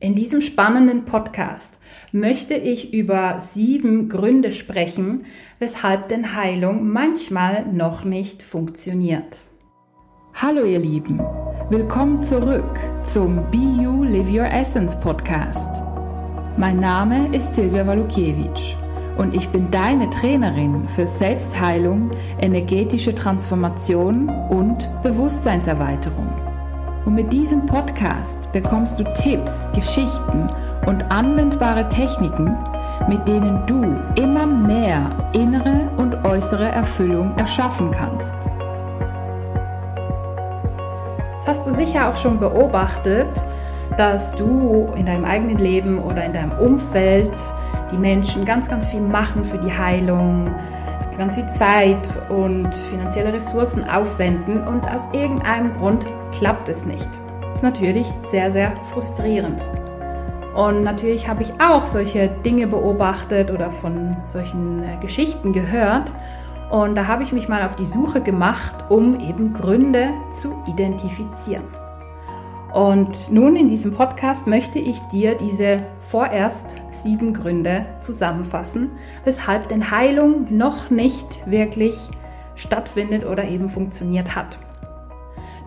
In diesem spannenden Podcast möchte ich über sieben Gründe sprechen, weshalb denn Heilung manchmal noch nicht funktioniert. Hallo ihr Lieben, willkommen zurück zum Be You Live Your Essence Podcast. Mein Name ist Silvia Walukiewicz und ich bin deine Trainerin für Selbstheilung, energetische Transformation und Bewusstseinserweiterung. Und mit diesem Podcast bekommst du Tipps, Geschichten und anwendbare Techniken, mit denen du immer mehr innere und äußere Erfüllung erschaffen kannst. Das hast du sicher auch schon beobachtet, dass du in deinem eigenen Leben oder in deinem Umfeld die Menschen ganz, ganz viel machen für die Heilung, ganz viel Zeit und finanzielle Ressourcen aufwenden und aus irgendeinem Grund klappt es nicht. Das ist natürlich sehr, sehr frustrierend. Und natürlich habe ich auch solche Dinge beobachtet oder von solchen äh, Geschichten gehört. Und da habe ich mich mal auf die Suche gemacht, um eben Gründe zu identifizieren. Und nun in diesem Podcast möchte ich dir diese vorerst sieben Gründe zusammenfassen, weshalb denn Heilung noch nicht wirklich stattfindet oder eben funktioniert hat.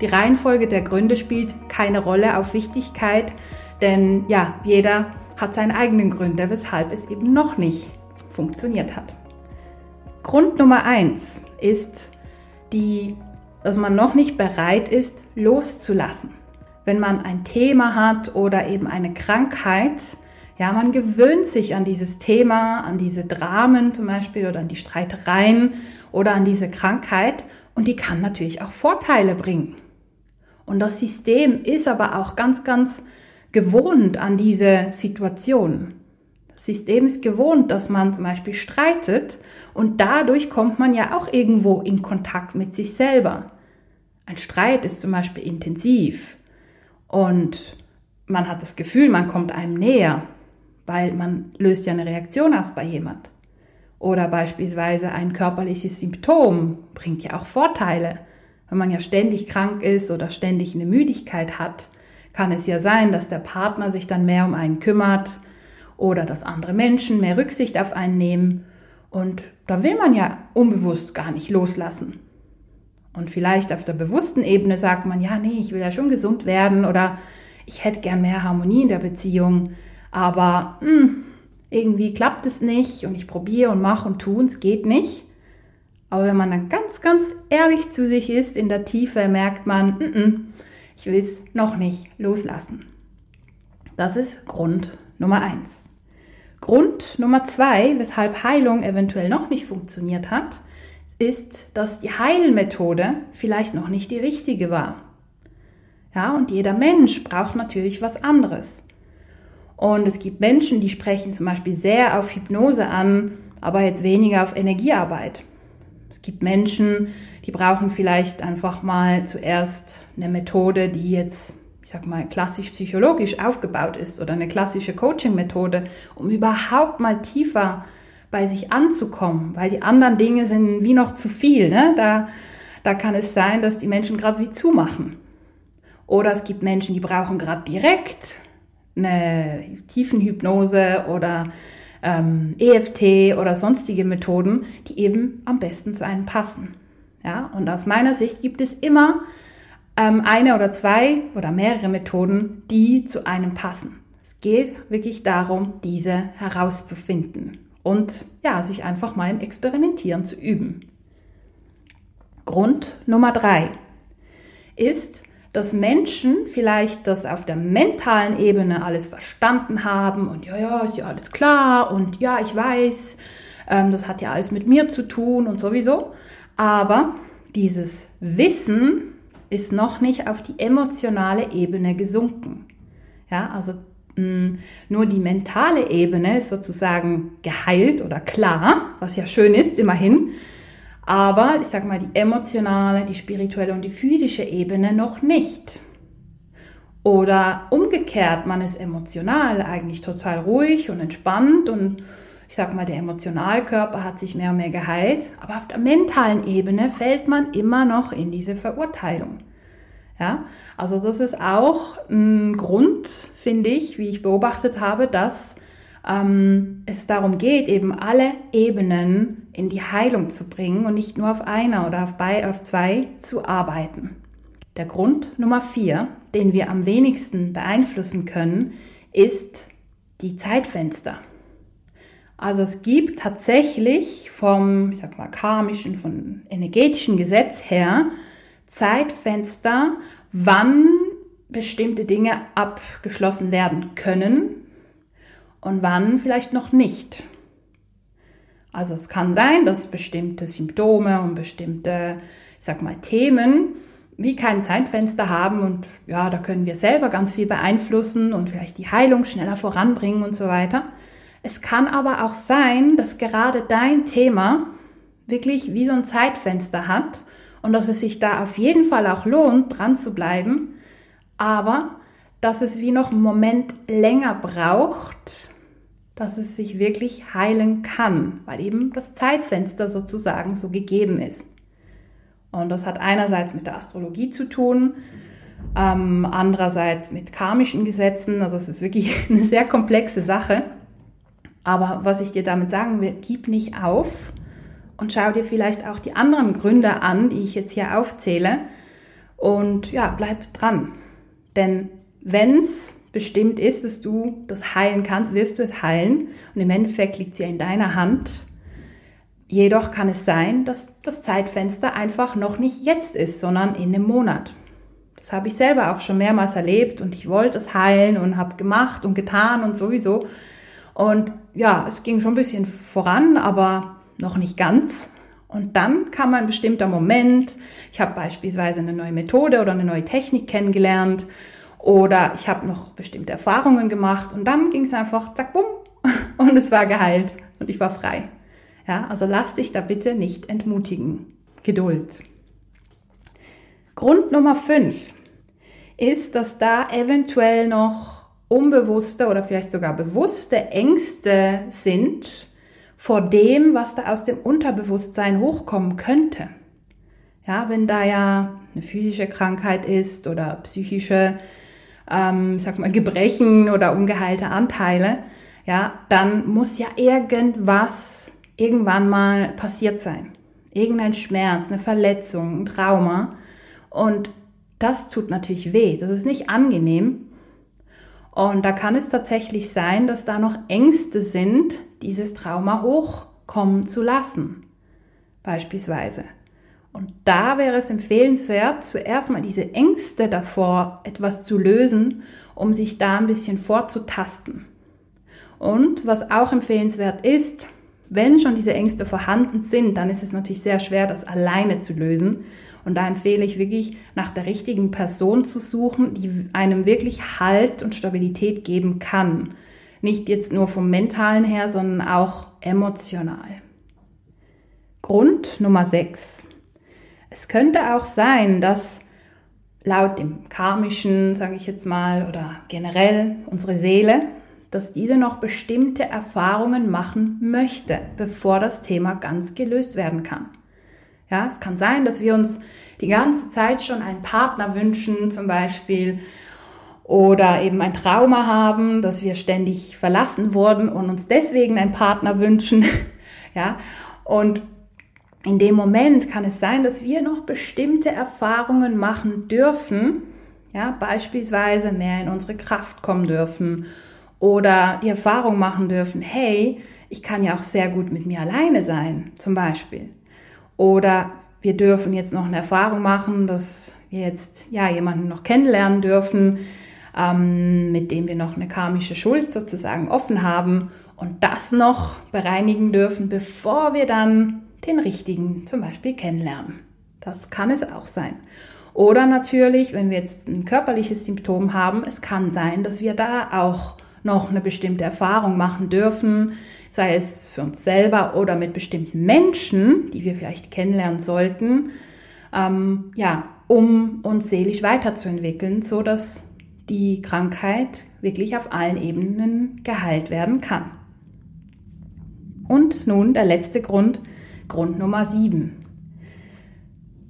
Die Reihenfolge der Gründe spielt keine Rolle auf Wichtigkeit, denn ja, jeder hat seine eigenen Gründe, weshalb es eben noch nicht funktioniert hat. Grund Nummer eins ist die, dass man noch nicht bereit ist, loszulassen wenn man ein Thema hat oder eben eine Krankheit, ja, man gewöhnt sich an dieses Thema, an diese Dramen zum Beispiel oder an die Streitereien oder an diese Krankheit und die kann natürlich auch Vorteile bringen. Und das System ist aber auch ganz, ganz gewohnt an diese Situation. Das System ist gewohnt, dass man zum Beispiel streitet und dadurch kommt man ja auch irgendwo in Kontakt mit sich selber. Ein Streit ist zum Beispiel intensiv. Und man hat das Gefühl, man kommt einem näher, weil man löst ja eine Reaktion aus bei jemand. Oder beispielsweise ein körperliches Symptom bringt ja auch Vorteile. Wenn man ja ständig krank ist oder ständig eine Müdigkeit hat, kann es ja sein, dass der Partner sich dann mehr um einen kümmert oder dass andere Menschen mehr Rücksicht auf einen nehmen. Und da will man ja unbewusst gar nicht loslassen. Und vielleicht auf der bewussten Ebene sagt man, ja, nee, ich will ja schon gesund werden oder ich hätte gern mehr Harmonie in der Beziehung, aber mh, hm, irgendwie klappt es nicht und ich probiere und mache und tue und es geht nicht. Aber wenn man dann ganz, ganz ehrlich zu sich ist, in der Tiefe merkt man, mh, mh, ich will es noch nicht loslassen. Das ist Grund Nummer eins. Grund Nummer zwei, weshalb Heilung eventuell noch nicht funktioniert hat, ist, dass die Heilmethode vielleicht noch nicht die richtige war. Ja, und jeder Mensch braucht natürlich was anderes. Und es gibt Menschen, die sprechen zum Beispiel sehr auf Hypnose an, aber jetzt weniger auf Energiearbeit. Es gibt Menschen, die brauchen vielleicht einfach mal zuerst eine Methode, die jetzt, ich sag mal, klassisch psychologisch aufgebaut ist oder eine klassische Coaching-Methode, um überhaupt mal tiefer bei sich anzukommen, weil die anderen Dinge sind wie noch zu viel. Ne? Da, da kann es sein, dass die Menschen gerade wie zumachen. Oder es gibt Menschen, die brauchen gerade direkt eine Tiefenhypnose oder ähm, EFT oder sonstige Methoden, die eben am besten zu einem passen. Ja, und aus meiner Sicht gibt es immer ähm, eine oder zwei oder mehrere Methoden, die zu einem passen. Es geht wirklich darum, diese herauszufinden und ja, sich einfach mal im Experimentieren zu üben. Grund Nummer drei ist, dass Menschen vielleicht das auf der mentalen Ebene alles verstanden haben und ja, ja, ist ja alles klar und ja, ich weiß, ähm, das hat ja alles mit mir zu tun und sowieso. Aber dieses Wissen ist noch nicht auf die emotionale Ebene gesunken. Ja, also Mm, nur die mentale Ebene ist sozusagen geheilt oder klar, was ja schön ist, immerhin. Aber ich sage mal, die emotionale, die spirituelle und die physische Ebene noch nicht. Oder umgekehrt, man ist emotional eigentlich total ruhig und entspannt und ich sage mal, der Emotionalkörper hat sich mehr und mehr geheilt, aber auf der mentalen Ebene fällt man immer noch in diese Verurteilung. Ja, also das ist auch ein Grund, finde ich, wie ich beobachtet habe, dass ähm, es darum geht, eben alle Ebenen in die Heilung zu bringen und nicht nur auf einer oder auf, bei, auf zwei zu arbeiten. Der Grund Nummer vier, den wir am wenigsten beeinflussen können, ist die Zeitfenster. Also es gibt tatsächlich vom, ich sag mal, karmischen, von energetischen Gesetz her Zeitfenster, wann bestimmte Dinge abgeschlossen werden können und wann vielleicht noch nicht. Also es kann sein, dass bestimmte Symptome und bestimmte, ich sag mal, Themen wie kein Zeitfenster haben und ja, da können wir selber ganz viel beeinflussen und vielleicht die Heilung schneller voranbringen und so weiter. Es kann aber auch sein, dass gerade dein Thema wirklich wie so ein Zeitfenster hat und dass es sich da auf jeden Fall auch lohnt, dran zu bleiben, aber dass es wie noch einen Moment länger braucht, dass es sich wirklich heilen kann, weil eben das Zeitfenster sozusagen so gegeben ist. Und das hat einerseits mit der Astrologie zu tun, ähm, andererseits mit karmischen Gesetzen. Also es ist wirklich eine sehr komplexe Sache. Aber was ich dir damit sagen will, gib nicht auf und schau dir vielleicht auch die anderen Gründe an, die ich jetzt hier aufzähle. Und ja, bleib dran. Denn wenn es bestimmt ist, dass du das heilen kannst, wirst du es heilen. Und im Endeffekt liegt es ja in deiner Hand. Jedoch kann es sein, dass das Zeitfenster einfach noch nicht jetzt ist, sondern in einem Monat. Das habe ich selber auch schon mehrmals erlebt und ich wollte es heilen und habe gemacht und getan und sowieso. Und ja, es ging schon ein bisschen voran, aber noch nicht ganz. Und dann kam ein bestimmter Moment. Ich habe beispielsweise eine neue Methode oder eine neue Technik kennengelernt oder ich habe noch bestimmte Erfahrungen gemacht und dann ging es einfach zack, bumm und es war geheilt und ich war frei. Ja, also lass dich da bitte nicht entmutigen. Geduld. Grund Nummer 5 ist, dass da eventuell noch unbewusste oder vielleicht sogar bewusste Ängste sind vor dem, was da aus dem Unterbewusstsein hochkommen könnte. Ja, wenn da ja eine physische Krankheit ist oder psychische, ähm, sag mal, Gebrechen oder ungeheilte Anteile, ja, dann muss ja irgendwas irgendwann mal passiert sein. Irgendein Schmerz, eine Verletzung, ein Trauma. Und das tut natürlich weh. Das ist nicht angenehm. Und da kann es tatsächlich sein, dass da noch Ängste sind, dieses Trauma hochkommen zu lassen. Beispielsweise. Und da wäre es empfehlenswert, zuerst mal diese Ängste davor etwas zu lösen, um sich da ein bisschen vorzutasten. Und was auch empfehlenswert ist, wenn schon diese Ängste vorhanden sind, dann ist es natürlich sehr schwer, das alleine zu lösen. Und da empfehle ich wirklich, nach der richtigen Person zu suchen, die einem wirklich Halt und Stabilität geben kann. Nicht jetzt nur vom mentalen her, sondern auch emotional. Grund Nummer 6. Es könnte auch sein, dass laut dem karmischen, sage ich jetzt mal, oder generell unsere Seele, dass diese noch bestimmte Erfahrungen machen möchte, bevor das Thema ganz gelöst werden kann. Ja, es kann sein, dass wir uns die ganze Zeit schon einen Partner wünschen, zum Beispiel, oder eben ein Trauma haben, dass wir ständig verlassen wurden und uns deswegen einen Partner wünschen. ja, und in dem Moment kann es sein, dass wir noch bestimmte Erfahrungen machen dürfen, ja, beispielsweise mehr in unsere Kraft kommen dürfen oder die Erfahrung machen dürfen, hey, ich kann ja auch sehr gut mit mir alleine sein, zum Beispiel. Oder wir dürfen jetzt noch eine Erfahrung machen, dass wir jetzt ja jemanden noch kennenlernen dürfen, ähm, mit dem wir noch eine karmische Schuld sozusagen offen haben und das noch bereinigen dürfen, bevor wir dann den richtigen zum Beispiel kennenlernen. Das kann es auch sein. Oder natürlich, wenn wir jetzt ein körperliches Symptom haben, es kann sein, dass wir da auch noch eine bestimmte Erfahrung machen dürfen, sei es für uns selber oder mit bestimmten Menschen, die wir vielleicht kennenlernen sollten, ähm, ja, um uns seelisch weiterzuentwickeln, so dass die Krankheit wirklich auf allen Ebenen geheilt werden kann. Und nun der letzte Grund, Grund Nummer 7.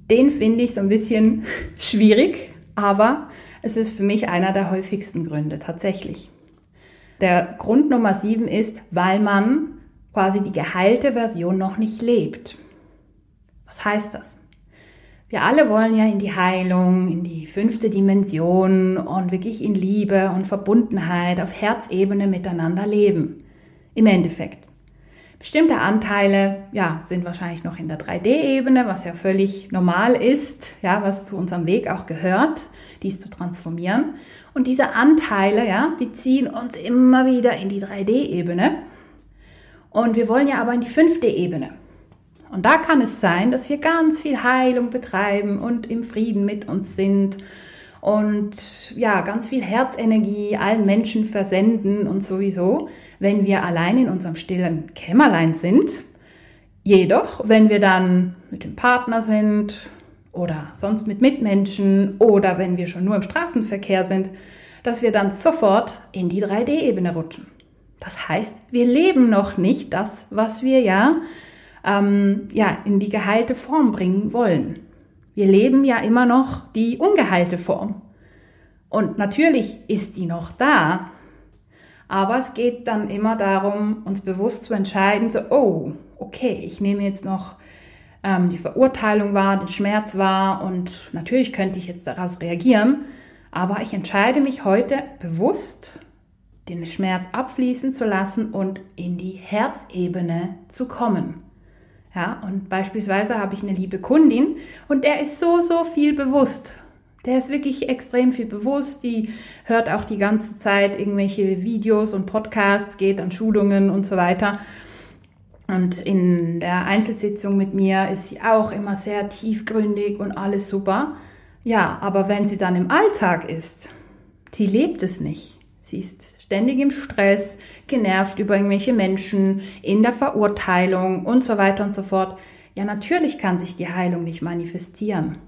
Den finde ich so ein bisschen schwierig, Aber es ist für mich einer der häufigsten Gründe tatsächlich. Der Grund Nummer sieben ist, weil man quasi die geheilte Version noch nicht lebt. Was heißt das? Wir alle wollen ja in die Heilung, in die fünfte Dimension und wirklich in Liebe und Verbundenheit auf Herzebene miteinander leben. Im Endeffekt. Bestimmte Anteile, ja, sind wahrscheinlich noch in der 3D-Ebene, was ja völlig normal ist, ja, was zu unserem Weg auch gehört, dies zu transformieren. Und diese Anteile, ja, die ziehen uns immer wieder in die 3D-Ebene. Und wir wollen ja aber in die 5D-Ebene. Und da kann es sein, dass wir ganz viel Heilung betreiben und im Frieden mit uns sind und ja, ganz viel Herzenergie allen Menschen versenden und sowieso, wenn wir allein in unserem stillen Kämmerlein sind. Jedoch, wenn wir dann mit dem Partner sind oder sonst mit Mitmenschen oder wenn wir schon nur im Straßenverkehr sind, dass wir dann sofort in die 3D-Ebene rutschen. Das heißt, wir leben noch nicht das, was wir ja, ähm, ja in die geheilte Form bringen wollen. Wir leben ja immer noch die ungeheilte Form. Und natürlich ist die noch da. Aber es geht dann immer darum, uns bewusst zu entscheiden, so, oh, okay, ich nehme jetzt noch ähm, die Verurteilung wahr, den Schmerz wahr und natürlich könnte ich jetzt daraus reagieren, aber ich entscheide mich heute bewusst, den Schmerz abfließen zu lassen und in die Herzebene zu kommen. Ja, und beispielsweise habe ich eine liebe Kundin und der ist so, so viel bewusst. Der ist wirklich extrem viel bewusst. Die hört auch die ganze Zeit irgendwelche Videos und Podcasts, geht an Schulungen und so weiter. Und in der Einzelsitzung mit mir ist sie auch immer sehr tiefgründig und alles super. Ja, aber wenn sie dann im Alltag ist, sie lebt es nicht. Sie ist ständig im Stress, genervt über irgendwelche Menschen, in der Verurteilung und so weiter und so fort. Ja, natürlich kann sich die Heilung nicht manifestieren.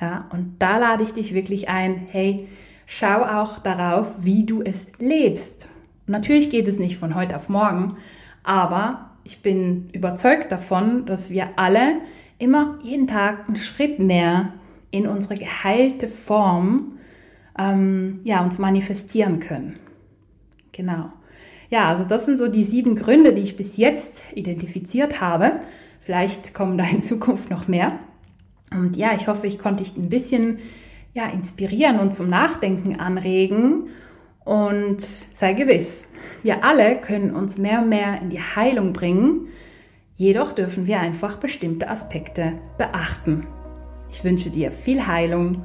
Ja, und da lade ich dich wirklich ein, hey, schau auch darauf, wie du es lebst. Natürlich geht es nicht von heute auf morgen, aber ich bin überzeugt davon, dass wir alle immer jeden Tag einen Schritt mehr in unsere geheilte Form ähm, ja, uns manifestieren können. Genau. Ja, also das sind so die sieben Gründe, die ich bis jetzt identifiziert habe. Vielleicht kommen da in Zukunft noch mehr. Und ja, ich hoffe, ich konnte dich ein bisschen ja, inspirieren und zum Nachdenken anregen. Und sei gewiss, wir alle können uns mehr und mehr in die Heilung bringen. Jedoch dürfen wir einfach bestimmte Aspekte beachten. Ich wünsche dir viel Heilung